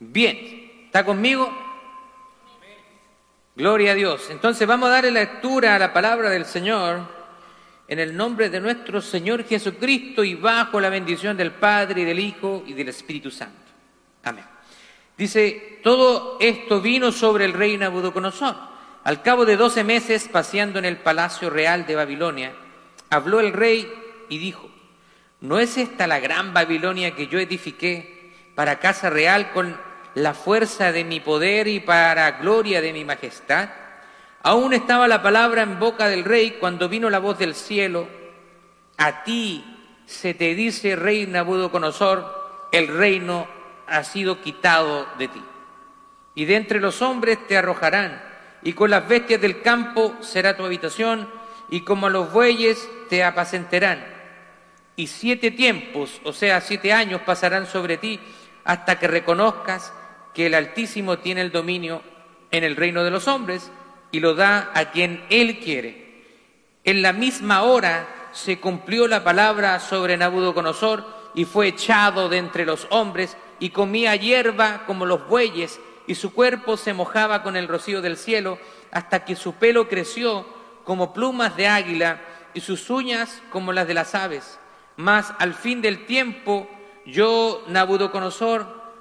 Bien, ¿está conmigo? Gloria a Dios. Entonces vamos a darle lectura a la palabra del Señor en el nombre de nuestro Señor Jesucristo y bajo la bendición del Padre y del Hijo y del Espíritu Santo. Amén. Dice, todo esto vino sobre el rey Nabucodonosor. Al cabo de doce meses, paseando en el palacio real de Babilonia, habló el rey y dijo, ¿no es esta la gran Babilonia que yo edifiqué para casa real con la fuerza de mi poder y para gloria de mi majestad? Aún estaba la palabra en boca del rey cuando vino la voz del cielo, a ti se te dice, rey Nabucodonosor, el reino ha sido quitado de ti. Y de entre los hombres te arrojarán, y con las bestias del campo será tu habitación, y como a los bueyes te apacentarán. Y siete tiempos, o sea, siete años pasarán sobre ti, hasta que reconozcas que el Altísimo tiene el dominio en el reino de los hombres y lo da a quien Él quiere. En la misma hora se cumplió la palabra sobre Nabucodonosor y fue echado de entre los hombres y comía hierba como los bueyes y su cuerpo se mojaba con el rocío del cielo hasta que su pelo creció como plumas de águila y sus uñas como las de las aves. Mas al fin del tiempo yo, Nabucodonosor,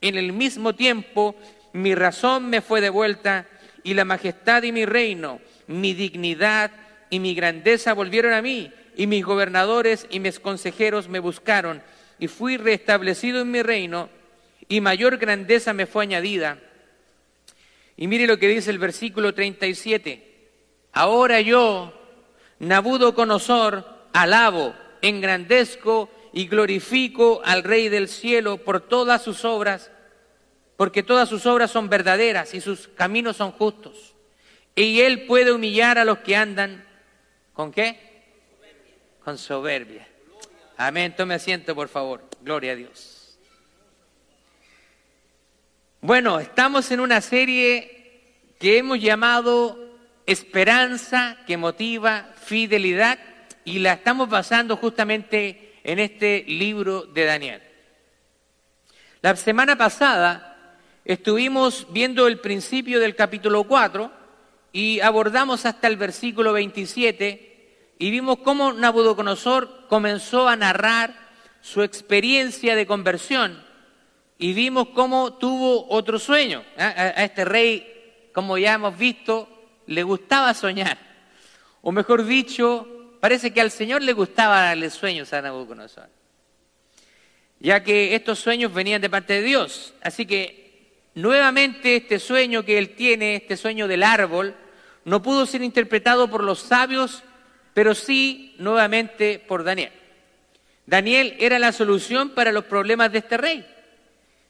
En el mismo tiempo mi razón me fue devuelta y la majestad y mi reino, mi dignidad y mi grandeza volvieron a mí y mis gobernadores y mis consejeros me buscaron y fui restablecido en mi reino y mayor grandeza me fue añadida. Y mire lo que dice el versículo 37. Ahora yo, Nabucodonosor, alabo, engrandezco y glorifico al Rey del cielo por todas sus obras, porque todas sus obras son verdaderas y sus caminos son justos. Y él puede humillar a los que andan, ¿con qué? Con soberbia. Amén, tome asiento por favor. Gloria a Dios. Bueno, estamos en una serie que hemos llamado Esperanza que motiva fidelidad y la estamos basando justamente en este libro de Daniel. La semana pasada estuvimos viendo el principio del capítulo 4 y abordamos hasta el versículo 27 y vimos cómo Nabucodonosor comenzó a narrar su experiencia de conversión y vimos cómo tuvo otro sueño. A, este rey, como ya hemos visto, le gustaba soñar. O mejor dicho, parece que al Señor le gustaba darle sueños a Nabucodonosor. Ya que estos sueños venían de parte de Dios. Así que nuevamente este sueño que él tiene, este sueño del árbol, no pudo ser interpretado por los sabios pero sí nuevamente por Daniel. Daniel era la solución para los problemas de este rey.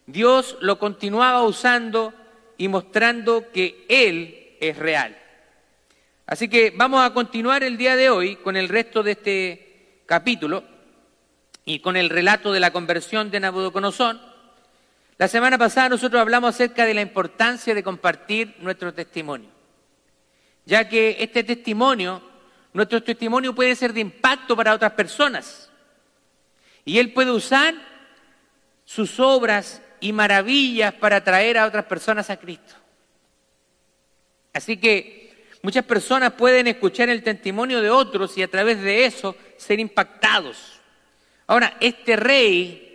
Dios lo continuaba usando y mostrando que Él es real. Así que vamos a continuar el día de hoy con el resto de este capítulo y con el relato de la conversión de Nabucodonosor. La semana pasada nosotros hablamos acerca de la importancia de compartir nuestro testimonio, ya que este testimonio nuestro testimonio puede ser de impacto para otras personas. Y Él puede usar sus obras y maravillas para atraer a otras personas a Cristo. Así que muchas personas pueden escuchar el testimonio de otros y a través de eso ser impactados. Ahora, este rey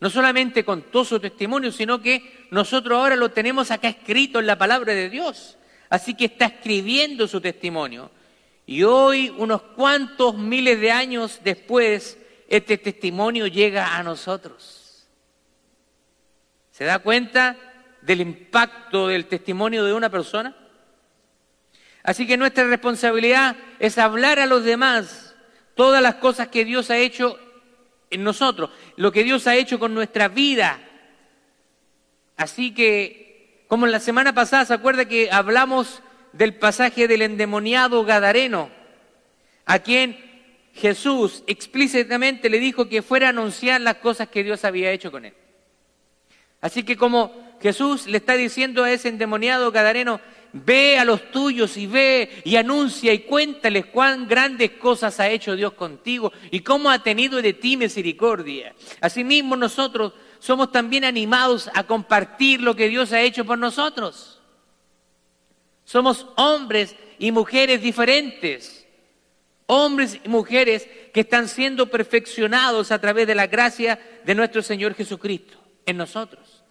no solamente contó su testimonio, sino que nosotros ahora lo tenemos acá escrito en la palabra de Dios. Así que está escribiendo su testimonio. Y hoy, unos cuantos miles de años después, este testimonio llega a nosotros. ¿Se da cuenta del impacto del testimonio de una persona? Así que nuestra responsabilidad es hablar a los demás todas las cosas que Dios ha hecho en nosotros, lo que Dios ha hecho con nuestra vida. Así que como en la semana pasada, ¿se acuerda que hablamos del pasaje del endemoniado Gadareno, a quien Jesús explícitamente le dijo que fuera a anunciar las cosas que Dios había hecho con él? Así que como Jesús le está diciendo a ese endemoniado Gadareno, ve a los tuyos y ve y anuncia y cuéntales cuán grandes cosas ha hecho Dios contigo y cómo ha tenido de ti misericordia. Asimismo nosotros somos también animados a compartir lo que Dios ha hecho por nosotros. Somos hombres y mujeres diferentes, hombres y mujeres que están siendo perfeccionados a través de la gracia de nuestro Señor Jesucristo en nosotros.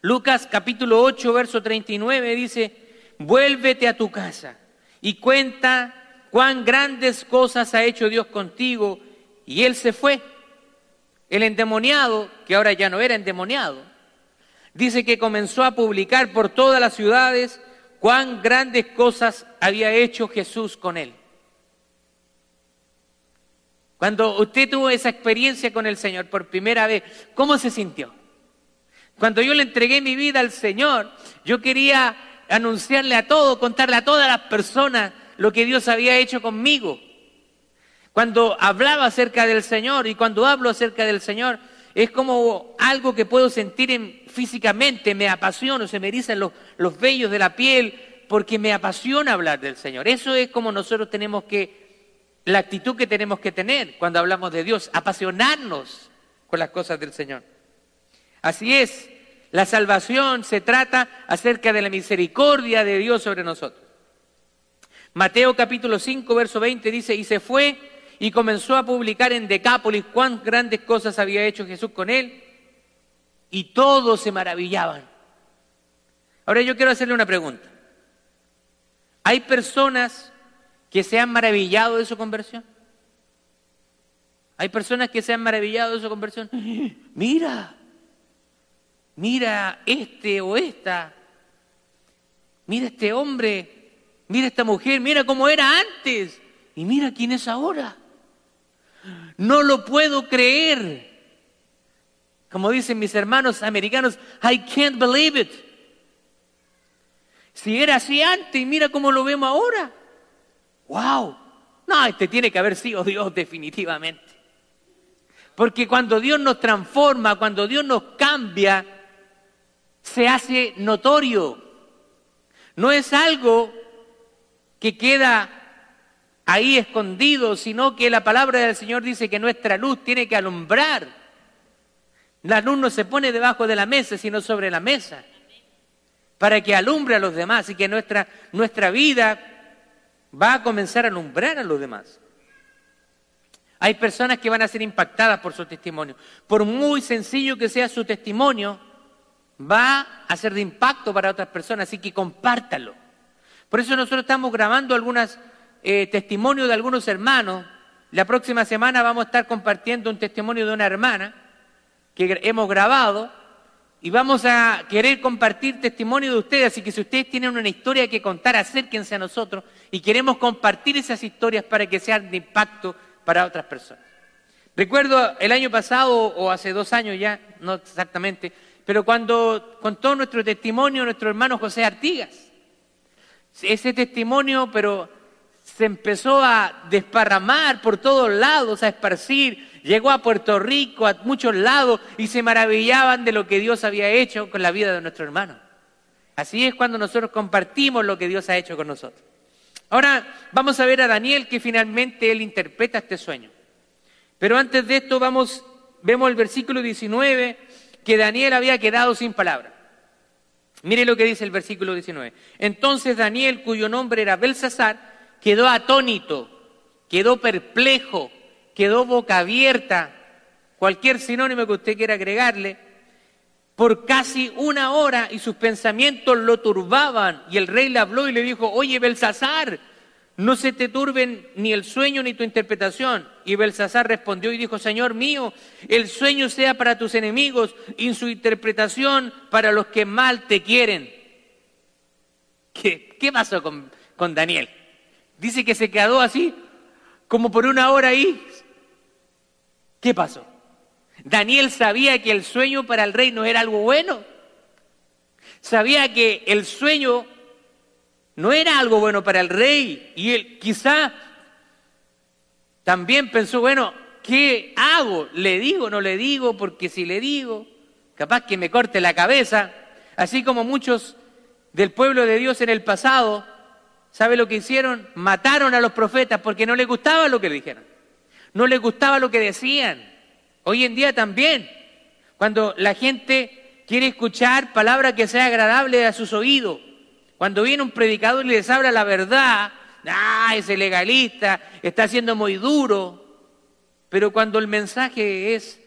Lucas capítulo 8, verso 39 dice, vuélvete a tu casa y cuenta cuán grandes cosas ha hecho Dios contigo. Y él se fue el endemoniado, que ahora ya no era endemoniado, dice que comenzó a publicar por todas las ciudades cuán grandes cosas había hecho Jesús con él. Cuando usted tuvo esa experiencia con el Señor por primera vez, ¿cómo se sintió? Cuando yo le entregué mi vida al Señor, yo quería anunciarle a todo, contarle a todas las personas lo que Dios había hecho conmigo. Cuando hablaba acerca del Señor y cuando hablo acerca del Señor, es como algo que puedo sentir físicamente, me apasiona, se me erizan los, los vellos de la piel, porque me apasiona hablar del Señor. Eso es como nosotros tenemos que, la actitud que tenemos que tener cuando hablamos de Dios, apasionarnos con las cosas del Señor. Así es, la salvación se trata acerca de la misericordia de Dios sobre nosotros. Mateo capítulo 5, verso 20 dice, y se fue y comenzó a publicar en Decápolis cuán grandes cosas había hecho Jesús con él y todos se maravillaban. Ahora yo quiero hacerle una pregunta. ¿Hay personas que se han maravillado de su conversión? Hay personas que se han maravillado de su conversión. Mira, mira este o esta, mira este hombre, mira esta mujer, mira cómo era antes y mira quién es ahora. No lo puedo creer. Como dicen mis hermanos americanos, I can't believe it. Si era así antes, mira cómo lo vemos ahora. ¡Wow! No, este tiene que haber sido Dios definitivamente. Porque cuando Dios nos transforma, cuando Dios nos cambia, se hace notorio. No es algo que queda ahí escondido, sino que la palabra del Señor dice que nuestra luz tiene que alumbrar. La luz no se pone debajo de la mesa, sino sobre la mesa, para que alumbre a los demás y que nuestra, nuestra vida va a comenzar a alumbrar a los demás. Hay personas que van a ser impactadas por su testimonio. Por muy sencillo que sea su testimonio, va a ser de impacto para otras personas, así que compártalo. Por eso nosotros estamos grabando algunas eh, testimonio de algunos hermanos. La próxima semana vamos a estar compartiendo un testimonio de una hermana que hemos grabado y vamos a querer compartir testimonio de ustedes. Así que si ustedes tienen una historia que contar, acérquense a nosotros y queremos compartir esas historias para que sean de impacto para otras personas. Recuerdo el año pasado o hace dos años ya, no exactamente, pero cuando contó nuestro testimonio nuestro hermano José Artigas. Ese testimonio, pero se empezó a desparramar por todos lados, a esparcir, llegó a Puerto Rico, a muchos lados, y se maravillaban de lo que Dios había hecho con la vida de nuestro hermano. Así es cuando nosotros compartimos lo que Dios ha hecho con nosotros. Ahora vamos a ver a Daniel que finalmente él interpreta este sueño. Pero antes de esto vamos, vemos el versículo 19 que Daniel había quedado sin palabra. Mire lo que dice el versículo 19. Entonces Daniel, cuyo nombre era Belsasar, quedó atónito, quedó perplejo, quedó boca abierta, cualquier sinónimo que usted quiera agregarle, por casi una hora y sus pensamientos lo turbaban. Y el rey le habló y le dijo, oye Belsasar, no se te turben ni el sueño ni tu interpretación. Y Belsasar respondió y dijo, Señor mío, el sueño sea para tus enemigos y su interpretación para los que mal te quieren. ¿Qué, qué pasó con, con Daniel? Dice que se quedó así, como por una hora ahí. ¿Qué pasó? Daniel sabía que el sueño para el rey no era algo bueno. Sabía que el sueño no era algo bueno para el rey y él quizá también pensó, bueno, ¿qué hago? ¿Le digo no le digo? Porque si le digo, capaz que me corte la cabeza, así como muchos del pueblo de Dios en el pasado, ¿sabe lo que hicieron? Mataron a los profetas porque no les gustaba lo que dijeron, no les gustaba lo que decían. Hoy en día también, cuando la gente quiere escuchar palabras que sea agradable a sus oídos, cuando viene un predicador y les habla la verdad, ah, ese legalista está siendo muy duro, pero cuando el mensaje es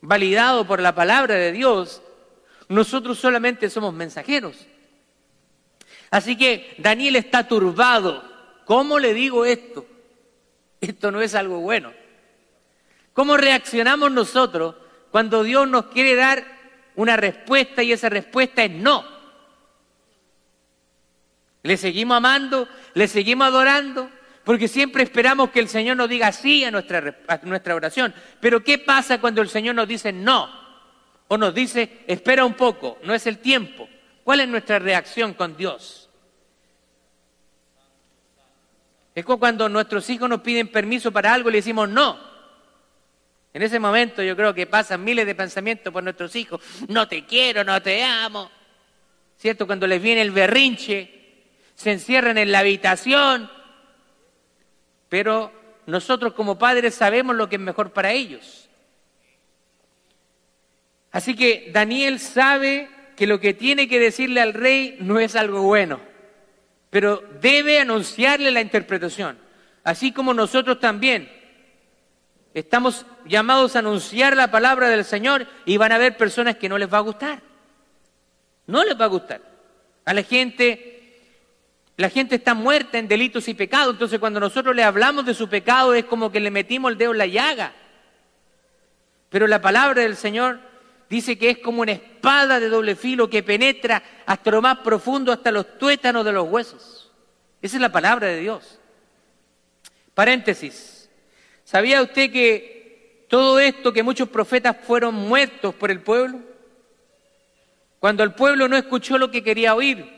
validado por la palabra de Dios, nosotros solamente somos mensajeros. Así que Daniel está turbado. ¿Cómo le digo esto? Esto no es algo bueno. ¿Cómo reaccionamos nosotros cuando Dios nos quiere dar una respuesta y esa respuesta es no? ¿Le seguimos amando? ¿Le seguimos adorando? Porque siempre esperamos que el Señor nos diga sí a nuestra, nuestra oración. Pero ¿qué pasa cuando el Señor nos dice no? O nos dice, espera un poco, no es el tiempo. ¿Cuál es nuestra reacción con Dios? Es como cuando nuestros hijos nos piden permiso para algo y le decimos no. En ese momento yo creo que pasan miles de pensamientos por nuestros hijos. No te quiero, no te amo. ¿Cierto? Cuando les viene el berrinche, se encierran en la habitación pero nosotros como padres sabemos lo que es mejor para ellos. Así que Daniel sabe que lo que tiene que decirle al rey no es algo bueno, pero debe anunciarle la interpretación. Así como nosotros también estamos llamados a anunciar la palabra del Señor y van a haber personas que no les va a gustar. No les va a gustar. A la gente la gente está muerta en delitos y pecados, entonces cuando nosotros le hablamos de su pecado es como que le metimos el dedo en la llaga. Pero la palabra del Señor dice que es como una espada de doble filo que penetra hasta lo más profundo, hasta los tuétanos de los huesos. Esa es la palabra de Dios. Paréntesis. ¿Sabía usted que todo esto, que muchos profetas fueron muertos por el pueblo? Cuando el pueblo no escuchó lo que quería oír,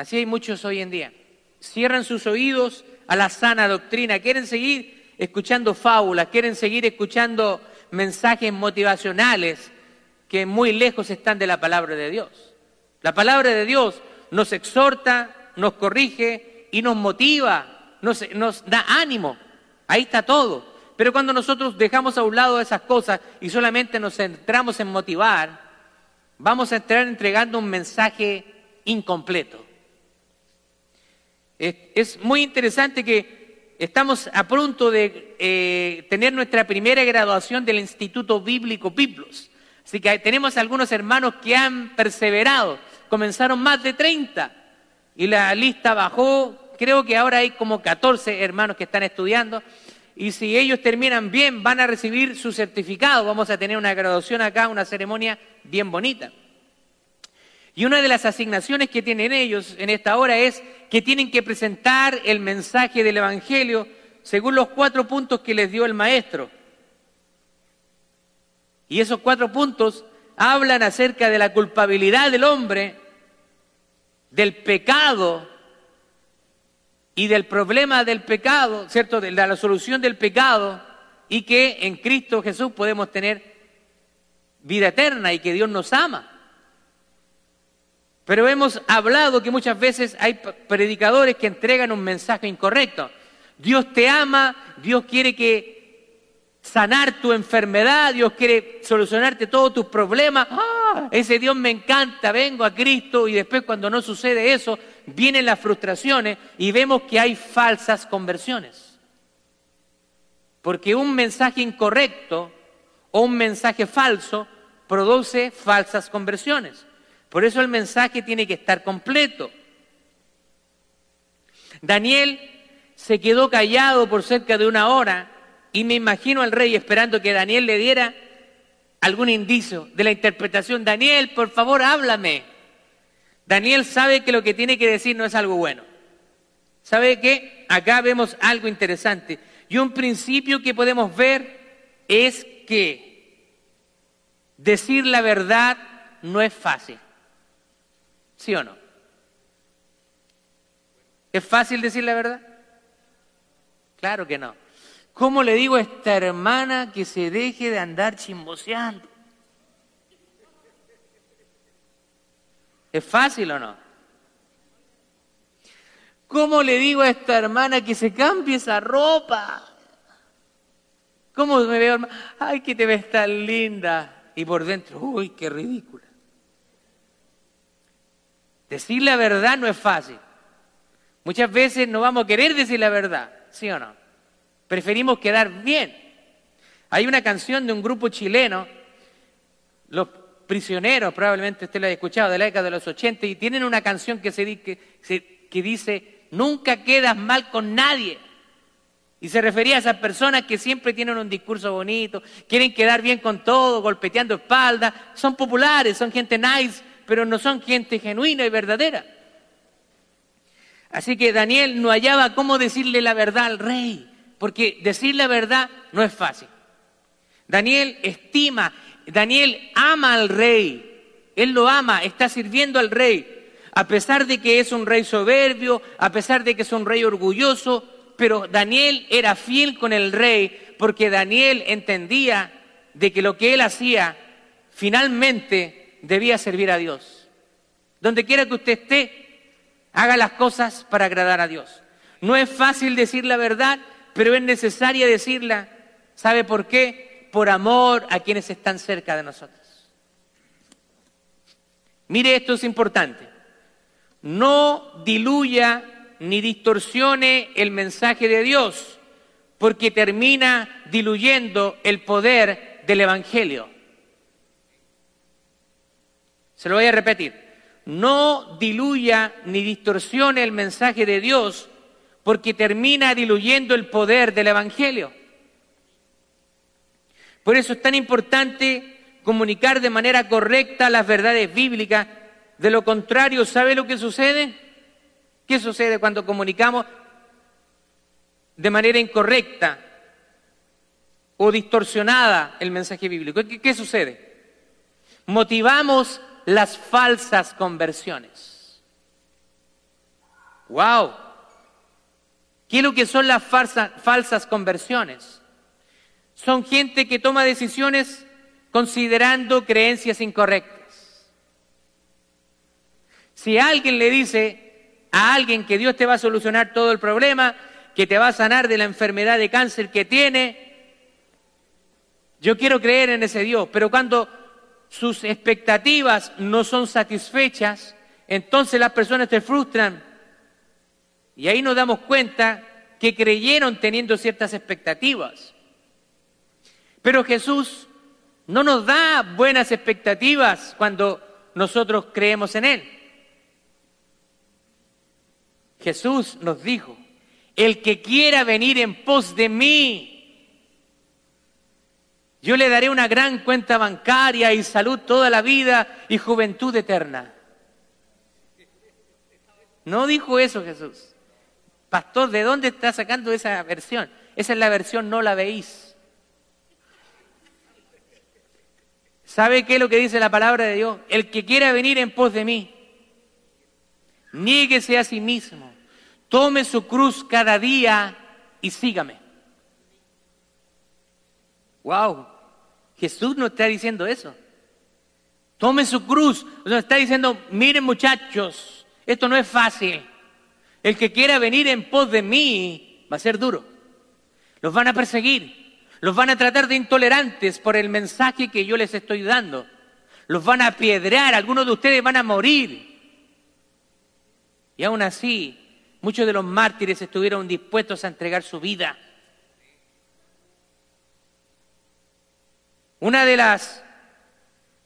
Así hay muchos hoy en día. Cierran sus oídos a la sana doctrina, quieren seguir escuchando fábulas, quieren seguir escuchando mensajes motivacionales que muy lejos están de la palabra de Dios. La palabra de Dios nos exhorta, nos corrige y nos motiva, nos, nos da ánimo. Ahí está todo. Pero cuando nosotros dejamos a un lado esas cosas y solamente nos centramos en motivar, vamos a estar entregando un mensaje incompleto. Es, muy interesante que estamos a punto de eh, tener nuestra primera graduación del Instituto Bíblico Biblos. Así que tenemos algunos hermanos que han perseverado. Comenzaron más de 30 y la lista bajó. Creo que ahora hay como 14 hermanos que están estudiando. Y si ellos terminan bien, van a recibir su certificado. Vamos a tener una graduación acá, una ceremonia bien bonita. Y una de las asignaciones que tienen ellos en esta hora es que tienen que presentar el mensaje del Evangelio según los cuatro puntos que les dio el maestro. Y esos cuatro puntos hablan acerca de la culpabilidad del hombre, del pecado y del problema del pecado, ¿cierto? De la solución del pecado y que en Cristo Jesús podemos tener vida eterna y que Dios nos ama. Pero hemos hablado que muchas veces hay predicadores que entregan un mensaje incorrecto. Dios te ama, Dios quiere que sanar tu enfermedad, Dios quiere solucionarte todos tus problemas. ¡Ah! Ese Dios me encanta, vengo a Cristo y después cuando no sucede eso, vienen las frustraciones y vemos que hay falsas conversiones. Porque un mensaje incorrecto o un mensaje falso produce falsas conversiones. Por eso el mensaje tiene que estar completo. Daniel se quedó callado por cerca de una hora y me imagino al rey esperando que Daniel le diera algún indicio de la interpretación. Daniel, por favor, háblame. Daniel sabe que lo que tiene que decir no es algo bueno. ¿Sabe qué? Acá vemos algo interesante. Y un principio que podemos ver es que Decir la verdad no es fácil. ¿Sí o no? ¿Es fácil decir la verdad? Claro que no. ¿Cómo le digo a esta hermana que se deje de andar chismoseando? ¿Es fácil o no? ¿Cómo le digo a esta hermana que se cambie esa ropa? ¿Cómo me veo? Ay, que te ves tan linda. Y por dentro, uy, qué ridícula. Decir la verdad no es fácil. Muchas veces no vamos a querer decir la verdad, ¿sí o no? Preferimos quedar bien. Hay una canción de un grupo chileno, los prisioneros, probablemente usted lo haya escuchado, de la década de los 80, y tienen una canción que, se, que, que dice, nunca quedas mal con nadie. Y se refería a esas personas que siempre tienen un discurso bonito, quieren quedar bien con todo, golpeteando espaldas, son populares, son gente nice, pero no son gente genuina y verdadera. Así que Daniel no hallaba cómo decirle la verdad al rey, porque decir la verdad no es fácil. Daniel estima, Daniel ama al rey, él lo ama, está sirviendo al rey, a pesar de que es un rey soberbio, a pesar de que es un rey orgulloso, pero Daniel era fiel con el rey porque Daniel entendía de que lo que él hacía finalmente debía servir a Dios. Donde quiera que usted esté, haga las cosas para agradar a Dios. No es fácil decir la verdad, pero es necesaria decirla. ¿Sabe por qué? Por amor a quienes están cerca de nosotros. Mire, esto es importante. No diluya ni distorsione el mensaje de Dios, porque termina diluyendo el poder del Evangelio. Se lo voy a repetir. No diluya ni distorsione el mensaje de Dios porque termina diluyendo el poder del Evangelio. Por eso es tan importante comunicar de manera correcta las verdades bíblicas. De lo contrario, ¿sabe lo que sucede? ¿Qué sucede cuando comunicamos de manera incorrecta o distorsionada el mensaje bíblico? ¿Qué, sucede? Motivamos las falsas conversiones. ¡Wow! ¿Qué es lo que son las falsas conversiones? Son gente que toma decisiones considerando creencias incorrectas. Si alguien le dice a alguien que Dios te va a solucionar todo el problema, que te va a sanar de la enfermedad de cáncer que tiene, yo quiero creer en ese Dios, pero cuando sus expectativas no son satisfechas, entonces las personas se frustran. Y ahí nos damos cuenta que creyeron teniendo ciertas expectativas. Pero Jesús no nos da buenas expectativas cuando nosotros creemos en Él. Jesús nos dijo, el que quiera venir en pos de mí, yo le daré una gran cuenta bancaria y salud toda la vida y juventud eterna. No dijo eso Jesús. Pastor, ¿de dónde está sacando esa versión? Esa es la versión no la veis. ¿Sabe qué es lo que dice la palabra de Dios? El que quiera venir en pos de mí, niéguese a sí mismo, tome su cruz cada día y sígame. Wow, Jesús no está diciendo eso. Tome su cruz. Nos está diciendo, miren muchachos, esto no es fácil. El que quiera venir en pos de mí va a ser duro. Los van a perseguir. Los van a tratar de intolerantes por el mensaje que yo les estoy dando. Los van a apedrear. Algunos de ustedes van a morir. Y aún así, muchos de los mártires estuvieron dispuestos a entregar su vida Una de las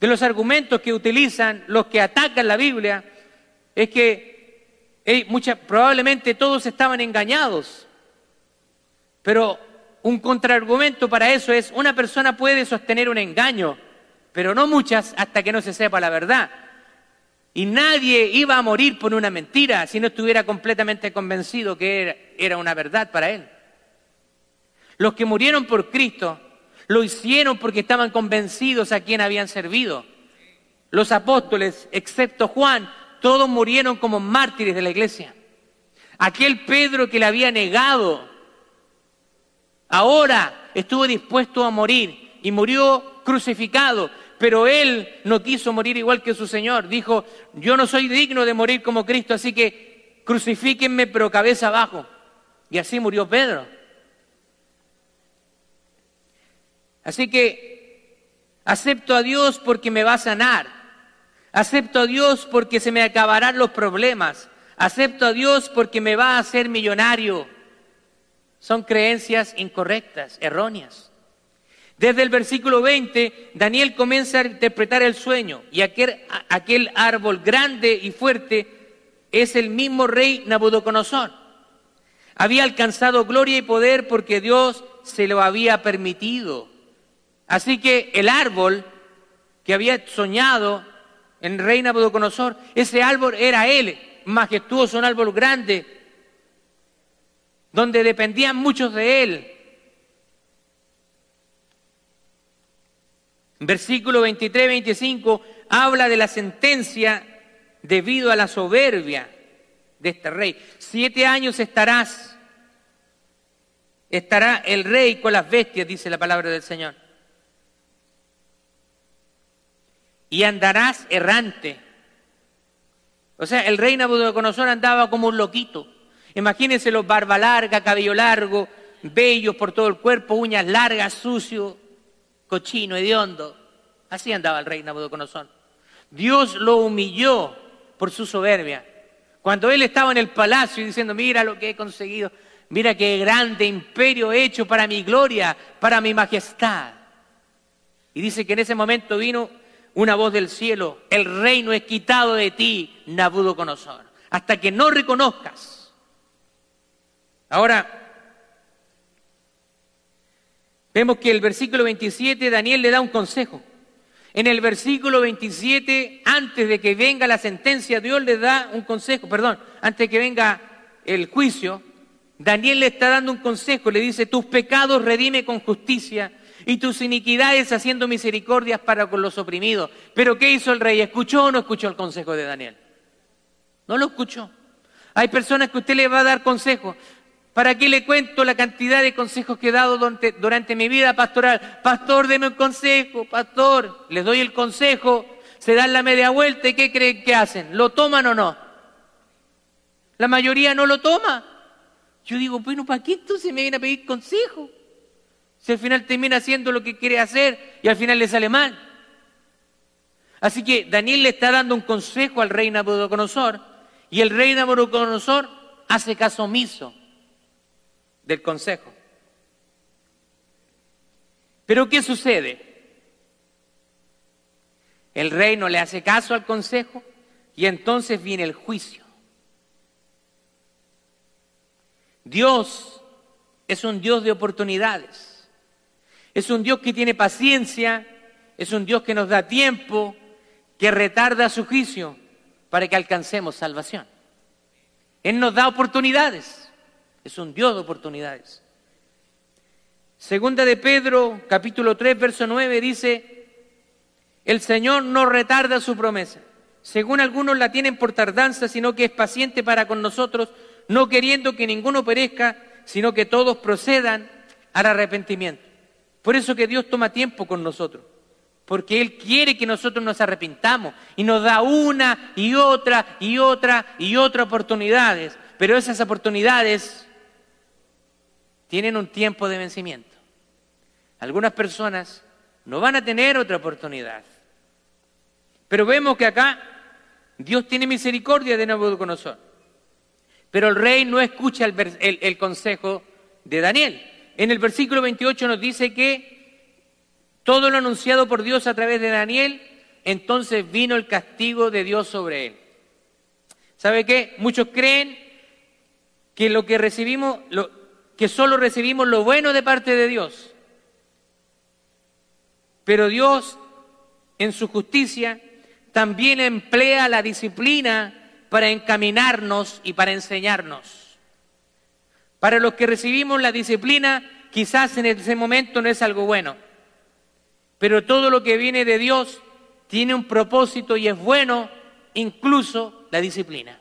de los argumentos que utilizan los que atacan la Biblia es que probablemente todos estaban engañados. Pero un contraargumento para eso es una persona puede sostener un engaño, pero no muchas hasta que no se sepa la verdad. Y nadie iba a morir por una mentira si no estuviera completamente convencido que era una verdad para él. Los que murieron por Cristo Lo hicieron porque estaban convencidos a quién habían servido. Los apóstoles, excepto Juan, todos murieron como mártires de la iglesia. Aquel Pedro que le había negado, ahora estuvo dispuesto a morir y murió crucificado, pero él no quiso morir igual que su Señor. Dijo, yo no soy digno de morir como Cristo, así que crucifíquenme pero cabeza abajo. Y así murió Pedro. Así que acepto a Dios porque me va a sanar. Acepto a Dios porque se me acabarán los problemas. Acepto a Dios porque me va a hacer millonario. Son creencias incorrectas, erróneas. Desde el versículo 20, Daniel comienza a interpretar el sueño y aquel, aquel árbol grande y fuerte es el mismo rey Nabucodonosor. Había alcanzado gloria y poder porque Dios se lo había permitido. Así que el árbol que había soñado en rey Nabucodonosor, ese árbol era él, majestuoso, un árbol grande, donde dependían muchos de él. Versículo 23-25 habla de la sentencia debido a la soberbia de este rey. Siete años estarás, estará el rey con las bestias, dice la palabra del Señor. Y andarás errante. O sea, el rey Nabucodonosor andaba como un loquito. Imagínense los barba larga, cabello largo, bellos por todo el cuerpo, uñas largas, sucio, cochino, hediondo. Así andaba el rey Nabucodonosor. Dios lo humilló por su soberbia. Cuando él estaba en el palacio diciendo, mira lo que he conseguido, mira qué grande imperio he hecho para mi gloria, para mi majestad. Y dice que en ese momento vino una voz del cielo, el reino es quitado de ti, Nabucodonosor, hasta que no reconozcas. Ahora, vemos que el versículo 27, Daniel le da un consejo. En el versículo 27, antes de que venga la sentencia, Dios le da un consejo, perdón, antes de que venga el juicio, Daniel le está dando un consejo, le dice, tus pecados redime con justicia y tus iniquidades haciendo misericordias para con los oprimidos. Pero ¿qué hizo el rey? ¿Escuchó o no escuchó el consejo de Daniel? No lo escuchó. Hay personas que usted le va a dar consejos. ¿Para qué le cuento la cantidad de consejos que he dado durante, mi vida pastoral? Pastor, deme un consejo, pastor. Les doy el consejo, se dan la media vuelta y ¿qué creen que hacen? ¿Lo toman o no? La mayoría no lo toma. Yo digo, bueno, ¿para qué entonces me viene a pedir consejo? Si al final termina haciendo lo que quiere hacer y al final le sale mal. Así que Daniel le está dando un consejo al rey Nabucodonosor y el rey Nabucodonosor hace caso omiso del consejo. Pero ¿qué sucede? El rey no le hace caso al consejo y entonces viene el juicio. Dios es un Dios de oportunidades. Es un Dios que tiene paciencia, es un Dios que nos da tiempo, que retarda su juicio para que alcancemos salvación. Él nos da oportunidades, es un Dios de oportunidades. Segunda de Pedro, capítulo 3, verso 9, dice, el Señor no retarda su promesa. Según algunos la tienen por tardanza, sino que es paciente para con nosotros, no queriendo que ninguno perezca, sino que todos procedan al arrepentimiento. Por eso que Dios toma tiempo con nosotros, porque Él quiere que nosotros nos arrepintamos y nos da una y otra y otra y otra oportunidades, pero esas oportunidades tienen un tiempo de vencimiento. Algunas personas no van a tener otra oportunidad. Pero vemos que acá Dios tiene misericordia de Nabucodonosor. Pero el rey no escucha el, el consejo de Daniel en el versículo 28 nos dice que todo lo anunciado por Dios a través de Daniel, entonces vino el castigo de Dios sobre él. ¿Sabe qué? Muchos creen que lo que recibimos, que solo recibimos lo bueno de parte de Dios. Pero Dios, en su justicia, también emplea la disciplina para encaminarnos y para enseñarnos. Para los que recibimos la disciplina, quizás en ese momento no es algo bueno, Pero todo lo que viene de Dios tiene un propósito y es bueno, incluso la disciplina.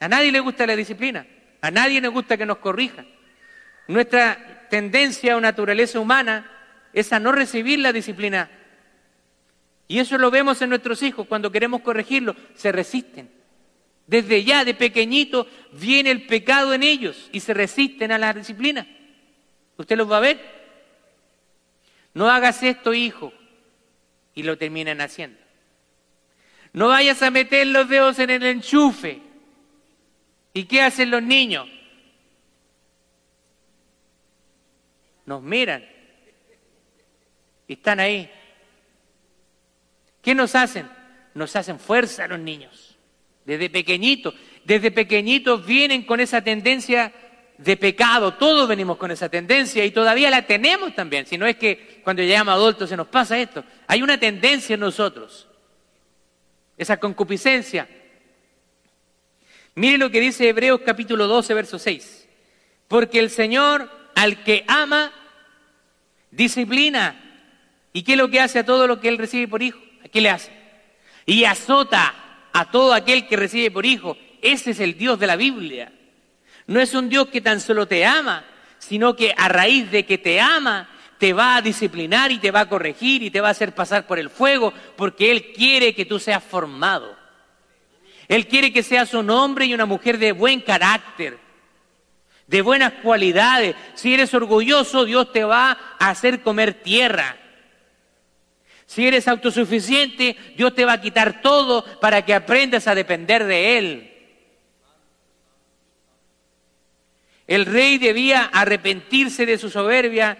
A nadie le gusta la disciplina, a nadie le gusta que nos corrijan. Nuestra tendencia o naturaleza humana es a no recibir la disciplina. Y eso lo vemos en nuestros hijos, cuando queremos corregirlos, se resisten. Desde ya, de pequeñito, viene el pecado en ellos y se resisten a la disciplina. Usted los va a ver. No hagas esto, hijo. Y lo terminan haciendo. No vayas a meter los dedos en el enchufe. ¿Y qué hacen los niños? Nos miran. Están ahí. ¿Qué nos hacen? Nos hacen fuerza los niños. Desde pequeñitos. Desde pequeñitos vienen con esa tendencia de pecado. Todos venimos con esa tendencia y todavía la tenemos también. Si no es que cuando llegamos adultos se nos pasa esto. Hay una tendencia en nosotros. Esa concupiscencia. Mire lo que dice Hebreos capítulo 12, verso 6. Porque el Señor al que ama, disciplina. ¿Y qué es lo que hace a todo lo que Él recibe por hijo? ¿A qué le hace? Y azota a todo aquel que recibe por hijo. Ese es el Dios de la Biblia. No es un Dios que tan solo te ama, sino que a raíz de que te ama, te va a disciplinar y te va a corregir y te va a hacer pasar por el fuego, porque Él quiere que tú seas formado. Él quiere que seas un hombre y una mujer de buen carácter, de buenas cualidades. Si eres orgulloso, Dios te va a hacer comer tierra. Si eres autosuficiente, Dios te va a quitar todo para que aprendas a depender de Él. El rey debía arrepentirse de su soberbia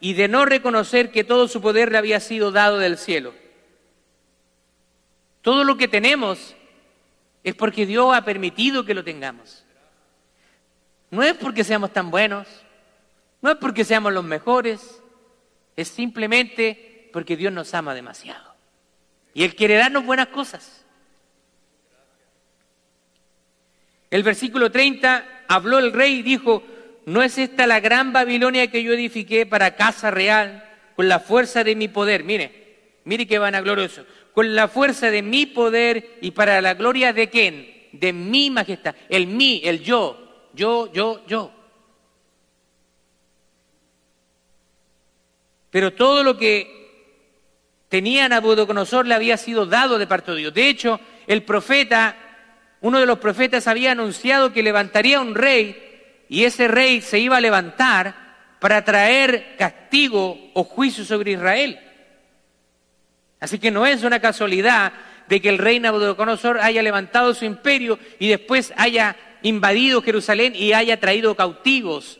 y de no reconocer que todo su poder le había sido dado del cielo. Todo lo que tenemos es porque Dios ha permitido que lo tengamos. No es porque seamos tan buenos, no es porque seamos los mejores, es simplemente porque Dios nos ama demasiado. Y Él quiere darnos buenas cosas. El versículo 30 habló el rey y dijo, ¿no es esta la gran Babilonia que yo edifiqué para casa real con la fuerza de mi poder? Mire, mire qué vanaglorioso con la fuerza de mi poder y para la gloria de quién? De mi majestad. El mí, el yo, yo, yo, yo. Pero todo lo que tenía Nabucodonosor le había sido dado de parte de Dios. De hecho, el profeta, uno de los profetas había anunciado que levantaría un rey y ese rey se iba a levantar para traer castigo o juicio sobre Israel. Así que no es una casualidad de que el rey Nabucodonosor haya levantado su imperio y después haya invadido Jerusalén y haya traído cautivos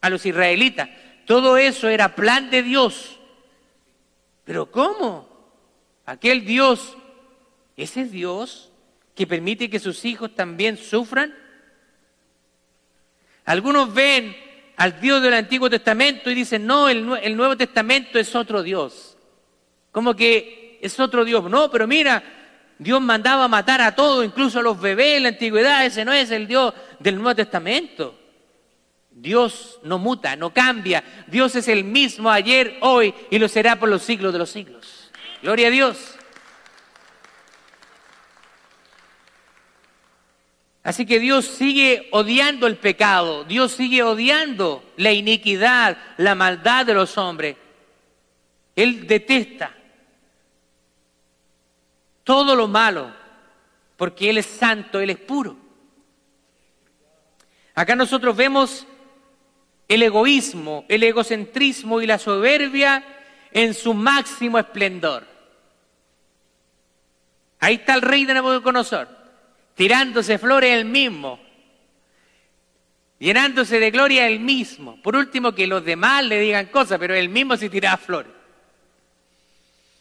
a los israelitas. Todo eso era plan de Dios. Pero ¿cómo? Aquel Dios, ese Dios que permite que sus hijos también sufran. Algunos ven al Dios del Antiguo Testamento y dicen, no, el, Nuevo Testamento es otro Dios como que es otro Dios. No, pero mira, Dios mandaba matar a todos, incluso a los bebés en la antigüedad. Ese no es el Dios del Nuevo Testamento. Dios no muta, no cambia. Dios es el mismo ayer, hoy y lo será por los siglos de los siglos. Gloria a Dios. Así que Dios sigue odiando el pecado, Dios sigue odiando la iniquidad, la maldad de los hombres. Él detesta todo lo malo, porque Él es santo, Él es puro. Acá nosotros vemos el egoísmo, el egocentrismo y la soberbia en su máximo esplendor. Ahí está el rey de Nabucodonosor, tirándose flores él mismo, llenándose de gloria él mismo. Por último, que los demás le digan cosas, pero él mismo se tiraba flores.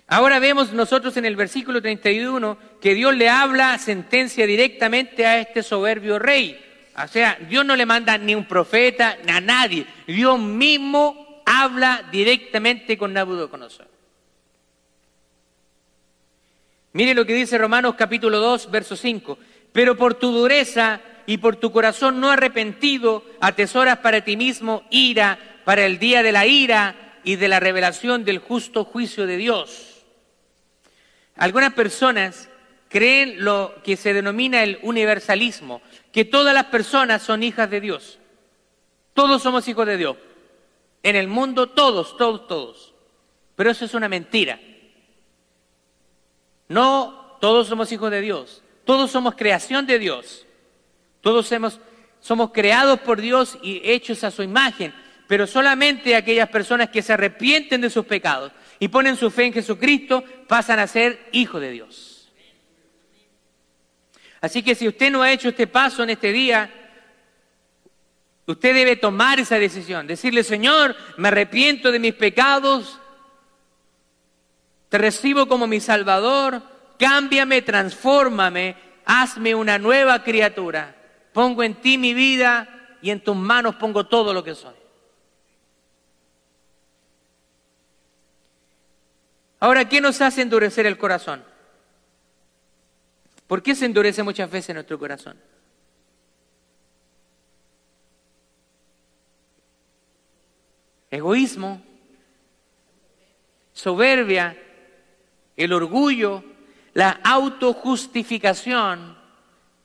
Ahora vemos nosotros en el versículo 31 que Dios le habla sentencia directamente a este soberbio rey. O sea, Dios no le manda ni un profeta, ni a nadie. Dios mismo habla directamente con Nabucodonosor. Mire lo que dice Romanos capítulo 2, verso 5. Pero por tu dureza y por tu corazón no arrepentido, atesoras para ti mismo ira para el día de la ira y de la revelación del justo juicio de Dios. Algunas personas creen lo que se denomina el universalismo, que todas las personas son hijas de Dios. Todos somos hijos de Dios. En el mundo todos, todos, todos. Pero eso es una mentira. No todos somos hijos de Dios. Todos somos creación de Dios. Todos somos creados por Dios y hechos a su imagen. Pero solamente aquellas personas que se arrepienten de sus pecados y ponen su fe en Jesucristo pasan a ser hijos de Dios. Así que si usted no ha hecho este paso en este día, usted debe tomar esa decisión, decirle, Señor, me arrepiento de mis pecados, te recibo como mi Salvador, cámbiame, transfórmame, hazme una nueva criatura. Pongo en ti mi vida y en tus manos pongo todo lo que soy. Ahora, ¿qué nos hace endurecer el corazón? ¿Por qué se endurece muchas veces nuestro corazón? Egoísmo, soberbia, el orgullo, la autojustificación,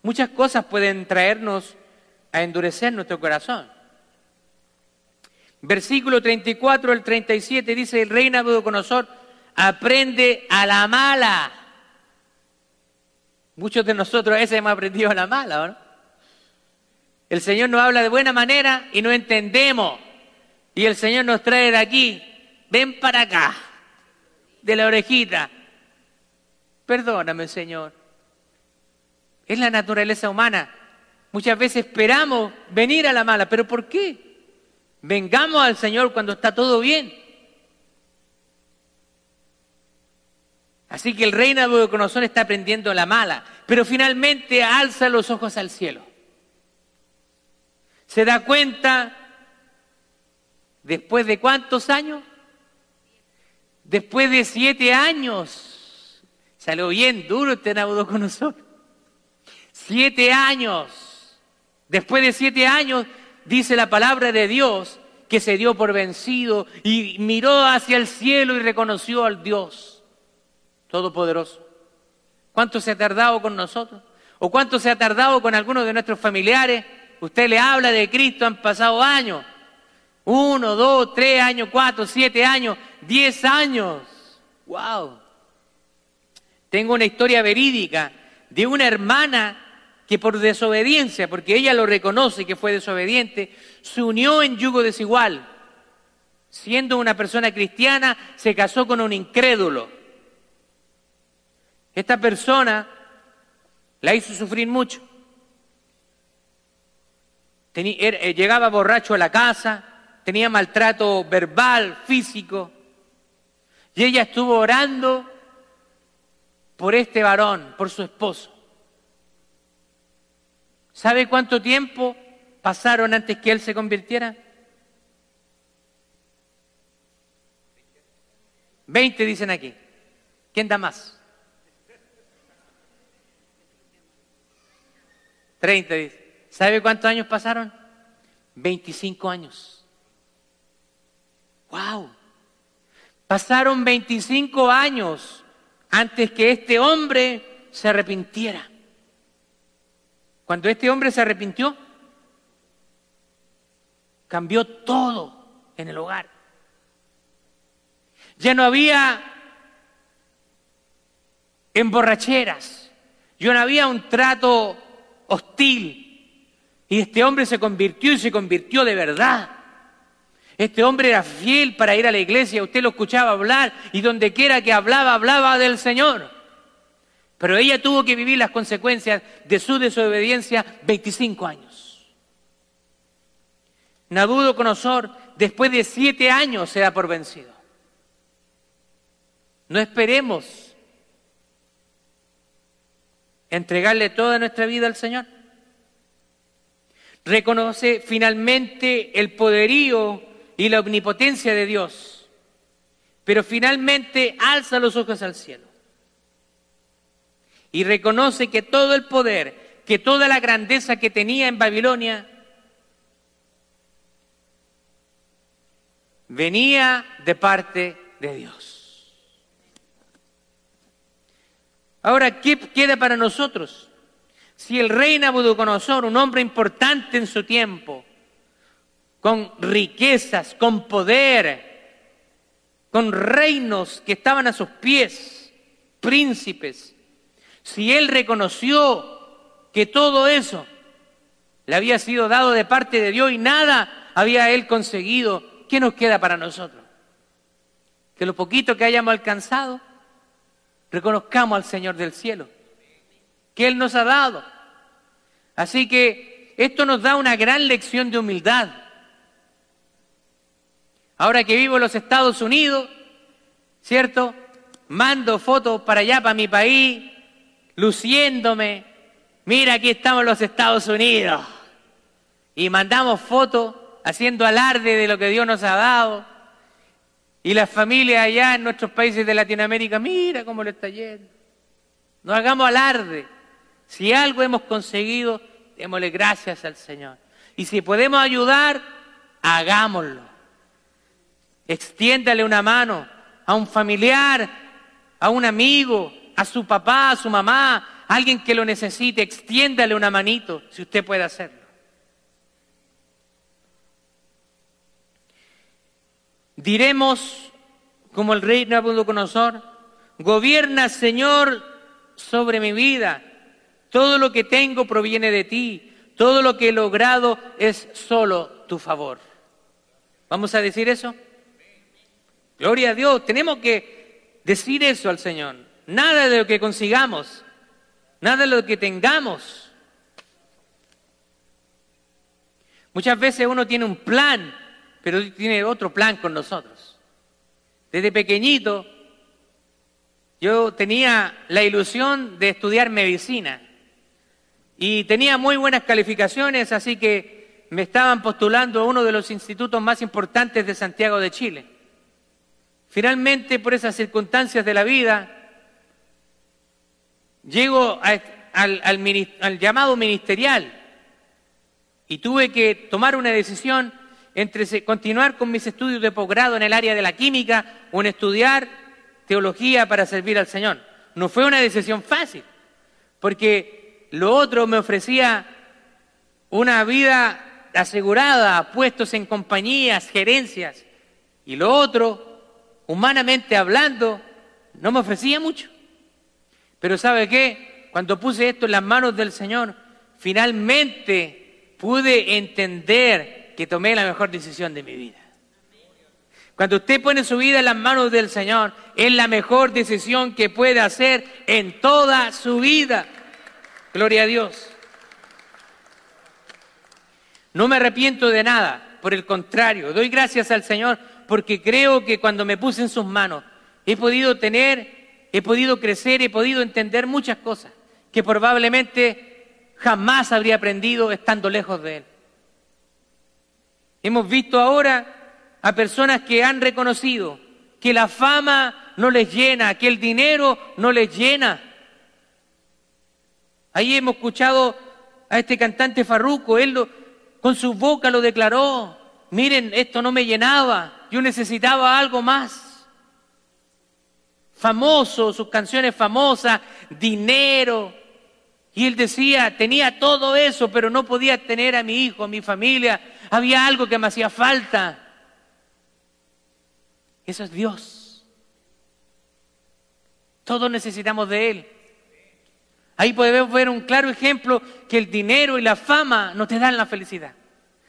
muchas cosas pueden traernos a endurecer nuestro corazón. Versículo 34 al 37 dice, el rey Nabucodonosor aprende a la mala. Muchos de nosotros veces hemos aprendido a la mala, ¿no? El Señor nos habla de buena manera y no entendemos. Y el Señor nos trae de aquí, ven para acá, de la orejita. Perdóname, Señor. Es la naturaleza humana. Muchas veces esperamos venir a la mala, pero ¿por qué? Vengamos al Señor cuando está todo bien. Así que el rey Nabucodonosor está aprendiendo la mala, pero finalmente alza los ojos al cielo. Se da cuenta, después de cuántos años? Después de siete años. Salió bien duro este Nabucodonosor. Siete años. Después de siete años, dice la palabra de Dios, que se dio por vencido y miró hacia el cielo y reconoció al Dios Todopoderoso. ¿Cuánto se ha tardado con nosotros? ¿O cuánto se ha tardado con algunos de nuestros familiares? Usted le habla de Cristo, han pasado años. Uno, dos, tres años, cuatro, siete años, diez años. ¡Wow! Tengo una historia verídica de una hermana que por desobediencia, porque ella lo reconoce que fue desobediente, se unió en yugo desigual. Siendo una persona cristiana, se casó con un incrédulo. Esta persona la hizo sufrir mucho. Eh, llegaba borracho a la casa, tenía maltrato verbal, físico, y ella estuvo orando por este varón, por su esposo. ¿Sabe cuánto tiempo pasaron antes que él se convirtiera? Veinte dicen aquí. ¿Quién da más? 30 dice. ¿Sabe cuántos años pasaron? 25 años. ¡Wow! Pasaron 25 años antes que este hombre se arrepintiera. Cuando este hombre se arrepintió, cambió todo en el hogar. Ya no había emborracheras, ya no había un trato hostil. Y este hombre se convirtió y se convirtió de verdad. Este hombre era fiel para ir a la iglesia, usted lo escuchaba hablar y donde quiera que hablaba, hablaba del Señor. Pero ella tuvo que vivir las consecuencias de su desobediencia 25 años. Nabucodonosor, después de siete años, se da por vencido. No esperemos entregarle toda nuestra vida al Señor. Reconoce finalmente el poderío y la omnipotencia de Dios, pero finalmente alza los ojos al cielo y reconoce que todo el poder, que toda la grandeza que tenía en Babilonia, venía de parte de Dios. Ahora, ¿qué queda para nosotros? Si el rey Nabucodonosor, un hombre importante en su tiempo, con riquezas, con poder, con reinos que estaban a sus pies, príncipes, si él reconoció que todo eso le había sido dado de parte de Dios y nada había él conseguido, ¿qué nos queda para nosotros? Que lo poquito que hayamos alcanzado, reconozcamos al Señor del cielo, que Él nos ha dado. Así que esto nos da una gran lección de humildad. Ahora que vivo en los Estados Unidos, ¿cierto? Mando fotos para allá, para mi país, luciéndome. Mira, aquí estamos en los Estados Unidos. Y mandamos fotos haciendo alarde de lo que Dios nos ha dado. Y las familias allá en nuestros países de Latinoamérica, mira cómo le está yendo. No hagamos alarde. Si algo hemos conseguido, démosle gracias al Señor. Y si podemos ayudar, hagámoslo. Extiéndale una mano a un familiar, a un amigo, a su papá, a su mamá, a alguien que lo necesite. Extiéndale una manito si usted puede hacerlo. Diremos, como el rey Nabucodonosor, gobierna, Señor, sobre mi vida. Todo lo que tengo proviene de ti. Todo lo que he logrado es solo tu favor. ¿Vamos a decir eso? Gloria a Dios. Tenemos que decir eso al Señor. Nada de lo que consigamos, nada de lo que tengamos. Muchas veces uno tiene un plan pero tiene otro plan con nosotros. Desde pequeñito yo tenía la ilusión de estudiar medicina y tenía muy buenas calificaciones, así que me estaban postulando a uno de los institutos más importantes de Santiago de Chile. Finalmente, por esas circunstancias de la vida, llego al, al llamado ministerial y tuve que tomar una decisión entre continuar con mis estudios de posgrado en el área de la química o en estudiar teología para servir al Señor. No fue una decisión fácil, porque lo otro me ofrecía una vida asegurada, puestos en compañías, gerencias, y lo otro, humanamente hablando, no me ofrecía mucho. Pero ¿sabe qué? Cuando puse esto en las manos del Señor, finalmente pude entender que tomé la mejor decisión de mi vida. Cuando usted pone su vida en las manos del Señor, es la mejor decisión que puede hacer en toda su vida. Gloria a Dios. No me arrepiento de nada, por el contrario, doy gracias al Señor porque creo que cuando me puse en sus manos he podido tener, he podido crecer, he podido entender muchas cosas que probablemente jamás habría aprendido estando lejos de Él. Hemos visto ahora a personas que han reconocido que la fama no les llena, que el dinero no les llena. Ahí hemos escuchado a este cantante Farruco, él con su boca lo declaró, miren, esto no me llenaba, yo necesitaba algo más. Famoso, sus canciones famosas, dinero. Y él decía, tenía todo eso, pero no podía tener a mi hijo, a mi familia, había algo que me hacía falta. Eso es Dios. Todos necesitamos de Él. Ahí podemos ver un claro ejemplo que el dinero y la fama no te dan la felicidad.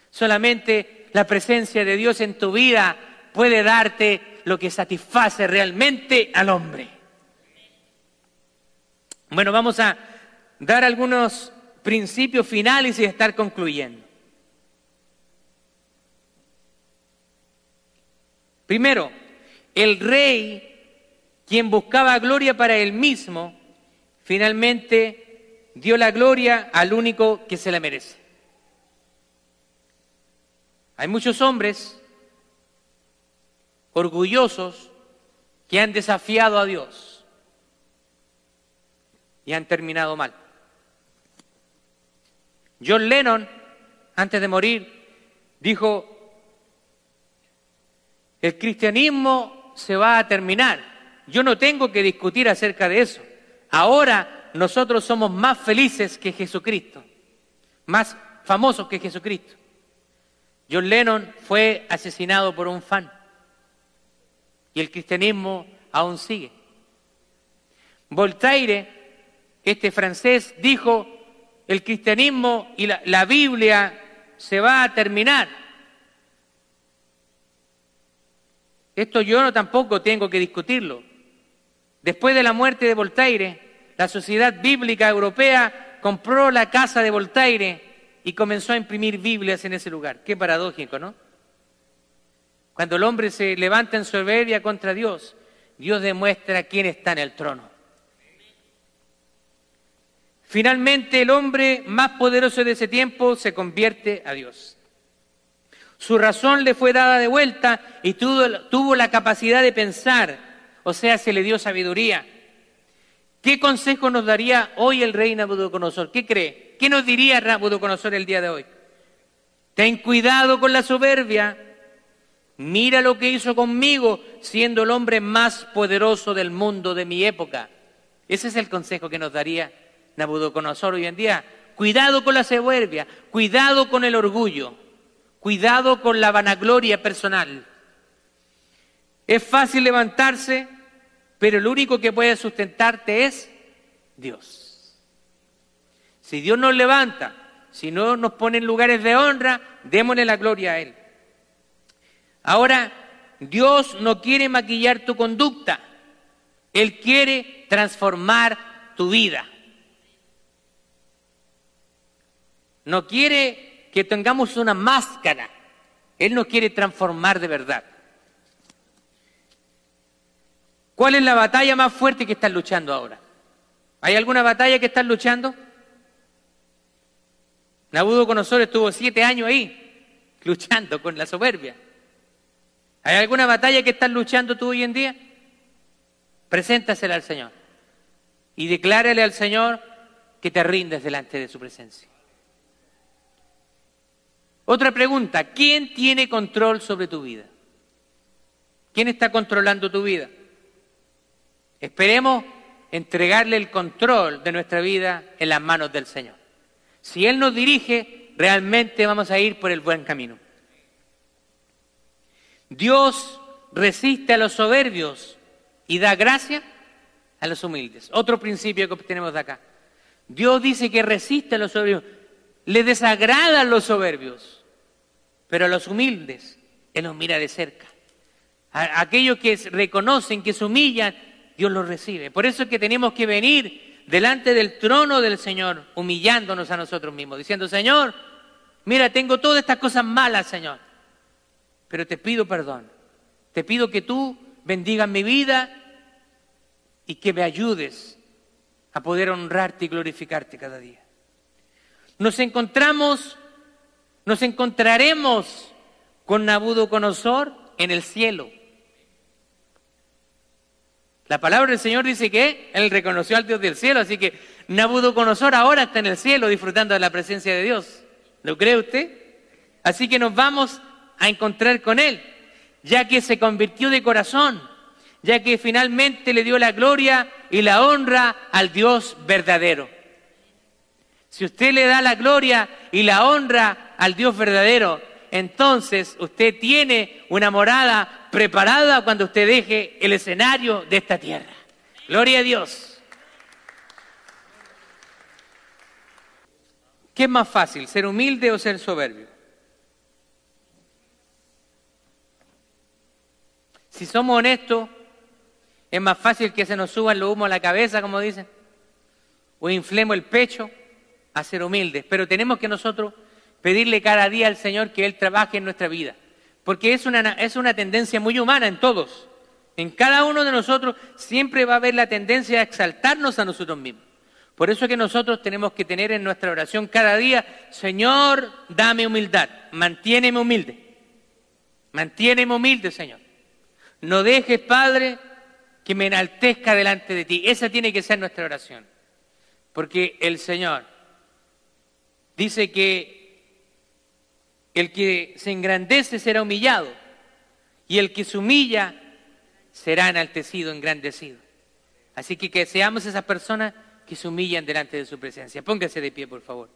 Solamente la presencia de Dios en tu vida puede darte lo que satisface realmente al hombre. Bueno, vamos a dar algunos principios finales y estar concluyendo. Primero, el rey, quien buscaba gloria para él mismo, finalmente dio la gloria al único que se la merece. Hay muchos hombres orgullosos que han desafiado a Dios y han terminado mal. John Lennon, antes de morir, dijo, el cristianismo se va a terminar. Yo no tengo que discutir acerca de eso. Ahora nosotros somos más felices que Jesucristo, más famosos que Jesucristo. John Lennon fue asesinado por un fan y el cristianismo aún sigue. Voltaire, este francés, dijo, el cristianismo y la, Biblia se va a terminar. Esto yo no tampoco tengo que discutirlo. Después de la muerte de Voltaire, la Sociedad Bíblica Europea compró la casa de Voltaire y comenzó a imprimir Biblias en ese lugar. Qué paradójico, ¿no? Cuando el hombre se levanta en soberbia contra Dios, Dios demuestra quién está en el trono. Finalmente el hombre más poderoso de ese tiempo se convierte a Dios. Su razón le fue dada de vuelta y tuvo, la capacidad de pensar, o sea, se le dio sabiduría. ¿Qué consejo nos daría hoy el rey Nabucodonosor? ¿Qué cree? ¿Qué nos diría Nabucodonosor el día de hoy? Ten cuidado con la soberbia, Mira lo que hizo conmigo, siendo el hombre más poderoso del mundo de mi época. Ese es el consejo que nos daría Nabucodonosor hoy en día. Cuidado con la soberbia, cuidado con el orgullo, cuidado con la vanagloria personal. Es fácil levantarse, pero el único que puede sustentarte es Dios. Si Dios nos levanta, si no nos pone en lugares de honra, démosle la gloria a Él. Ahora, Dios no quiere maquillar tu conducta, Él quiere transformar tu vida. No quiere que tengamos una máscara, Él nos quiere transformar de verdad. ¿Cuál es la batalla más fuerte que estás luchando ahora? ¿Hay alguna batalla que estás luchando? Nabucodonosor estuvo siete años ahí, luchando con la soberbia. ¿Hay alguna batalla que estás luchando tú hoy en día? Preséntasela al Señor y declárale al Señor que te rindes delante de su presencia. Otra pregunta, ¿quién tiene control sobre tu vida? ¿Quién está controlando tu vida? Esperemos entregarle el control de nuestra vida en las manos del Señor. Si Él nos dirige, realmente vamos a ir por el buen camino. Dios resiste a los soberbios y da gracia a los humildes. Otro principio que obtenemos de acá. Dios dice que resiste a los soberbios, le desagradan los soberbios, pero a los humildes Él los mira de cerca. A aquellos que reconocen, que se humillan, Dios los recibe. Por eso es que tenemos que venir delante del trono del Señor, humillándonos a nosotros mismos, diciendo, Señor, mira, tengo todas estas cosas malas, Señor pero te pido perdón. Te pido que tú bendigas mi vida y que me ayudes a poder honrarte y glorificarte cada día. Nos encontramos, nos encontraremos con Nabucodonosor en el cielo. La palabra del Señor dice que Él reconoció al Dios del cielo, así que Nabucodonosor ahora está en el cielo disfrutando de la presencia de Dios. ¿Lo cree usted? Así que nos vamos a encontrar con Él, ya que se convirtió de corazón, ya que finalmente le dio la gloria y la honra al Dios verdadero. Si usted le da la gloria y la honra al Dios verdadero, entonces usted tiene una morada preparada cuando usted deje el escenario de esta tierra. Gloria a Dios. ¿Qué es más fácil, ser humilde o ser soberbio? Si somos honestos, es más fácil que se nos suban los humos a la cabeza, como dicen, o inflemos el pecho a ser humildes. Pero tenemos que nosotros pedirle cada día al Señor que Él trabaje en nuestra vida. Porque es una, es una tendencia muy humana en todos. En cada uno de nosotros siempre va a haber la tendencia a exaltarnos a nosotros mismos. Por eso es que nosotros tenemos que tener en nuestra oración cada día, Señor, dame humildad, mantiéneme humilde. Mantiéneme humilde, Señor. No dejes, Padre, que me enaltezca delante de ti. Esa tiene que ser nuestra oración. Porque el Señor dice que el que se engrandece será humillado Y el que se humilla será enaltecido, engrandecido. Así que que seamos esas personas que se humillan delante de su presencia. Póngase de pie, por favor.